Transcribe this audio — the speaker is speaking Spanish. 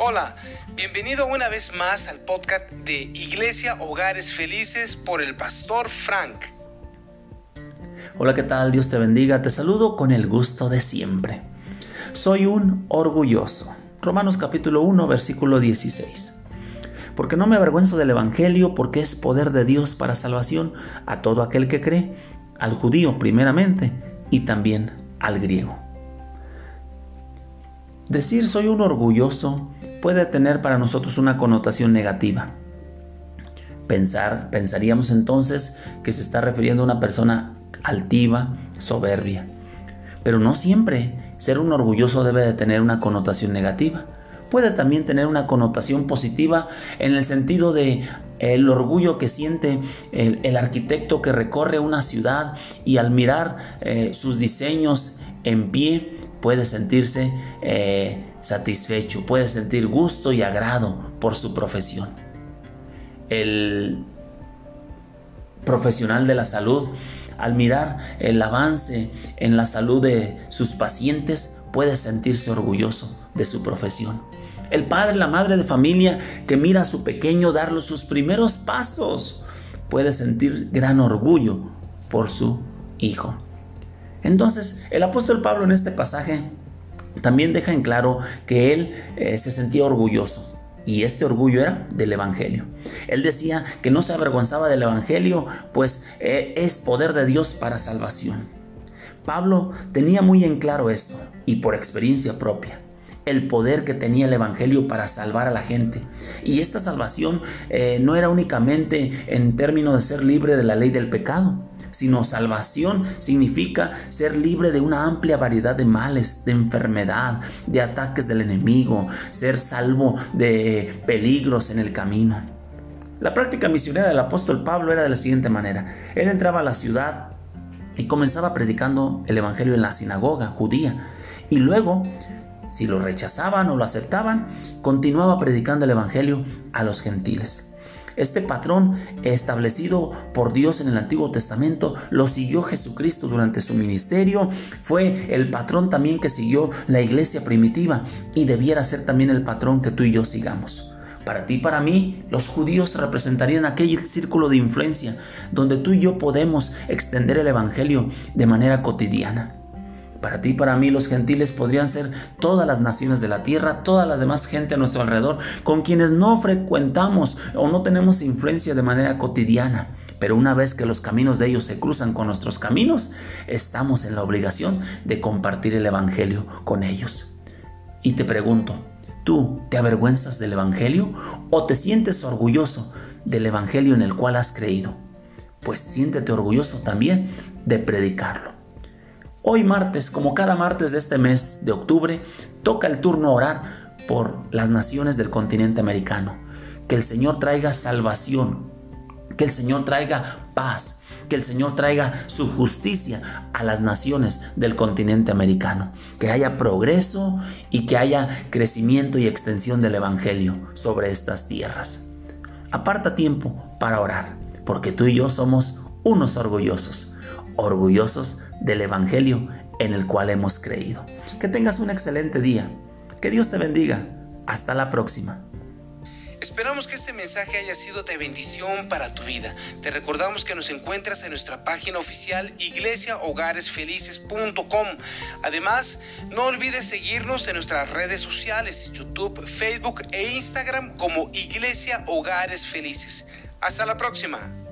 Hola, bienvenido una vez más al podcast de Iglesia Hogares Felices por el pastor Frank. Hola, ¿qué tal? Dios te bendiga. Te saludo con el gusto de siempre. Soy un orgulloso. Romanos capítulo 1, versículo 16. Porque no me avergüenzo del Evangelio, porque es poder de Dios para salvación a todo aquel que cree, al judío primeramente y también al griego. Decir soy un orgulloso puede tener para nosotros una connotación negativa. Pensar, pensaríamos entonces que se está refiriendo a una persona altiva, soberbia. Pero no siempre ser un orgulloso debe de tener una connotación negativa. Puede también tener una connotación positiva en el sentido de el orgullo que siente el, arquitecto que recorre una ciudad y al mirar eh, sus diseños en pie puede sentirse eh, satisfecho, puede sentir gusto y agrado por su profesión. El profesional de la salud, al mirar el avance en la salud de sus pacientes, puede sentirse orgulloso de su profesión. El padre, la madre de familia que mira a su pequeño dar sus primeros pasos, puede sentir gran orgullo por su hijo. Entonces, el apóstol Pablo en este pasaje también deja en claro que él eh, se sentía orgulloso. Y este orgullo era del Evangelio. Él decía que no se avergonzaba del Evangelio, pues eh, es poder de Dios para salvación. Pablo tenía muy en claro esto, y por experiencia propia el poder que tenía el Evangelio para salvar a la gente. Y esta salvación eh, no era únicamente en términos de ser libre de la ley del pecado, sino salvación significa ser libre de una amplia variedad de males, de enfermedad, de ataques del enemigo, ser salvo de peligros en el camino. La práctica misionera del apóstol Pablo era de la siguiente manera. Él entraba a la ciudad y comenzaba predicando el Evangelio en la sinagoga judía. Y luego, si lo rechazaban o lo aceptaban, continuaba predicando el Evangelio a los gentiles. Este patrón establecido por Dios en el Antiguo Testamento lo siguió Jesucristo durante su ministerio. Fue el patrón también que siguió la iglesia primitiva y debiera ser también el patrón que tú y yo sigamos. Para ti y para mí, los judíos representarían aquel círculo de influencia donde tú y yo podemos extender el Evangelio de manera cotidiana. Para ti y para mí los gentiles podrían ser todas las naciones de la tierra, toda la demás gente a nuestro alrededor, con quienes no frecuentamos o no tenemos influencia de manera cotidiana. Pero una vez que los caminos de ellos se cruzan con nuestros caminos, estamos en la obligación de compartir el Evangelio con ellos. Y te pregunto, ¿tú te avergüenzas del Evangelio o te sientes orgulloso del Evangelio en el cual has creído? Pues siéntete orgulloso también de predicarlo. Hoy martes, como cada martes de este mes de octubre, toca el turno orar por las naciones del continente americano. Que el Señor traiga salvación, que el Señor traiga paz, que el Señor traiga su justicia a las naciones del continente americano, que haya progreso y que haya crecimiento y extensión del Evangelio sobre estas tierras. Aparta tiempo para orar, porque tú y yo somos unos orgullosos orgullosos del Evangelio en el cual hemos creído. Que tengas un excelente día. Que Dios te bendiga. Hasta la próxima. Esperamos que este mensaje haya sido de bendición para tu vida. Te recordamos que nos encuentras en nuestra página oficial iglesiahogaresfelices.com. Además, no olvides seguirnos en nuestras redes sociales, YouTube, Facebook e Instagram como Iglesia Hogares Felices. Hasta la próxima.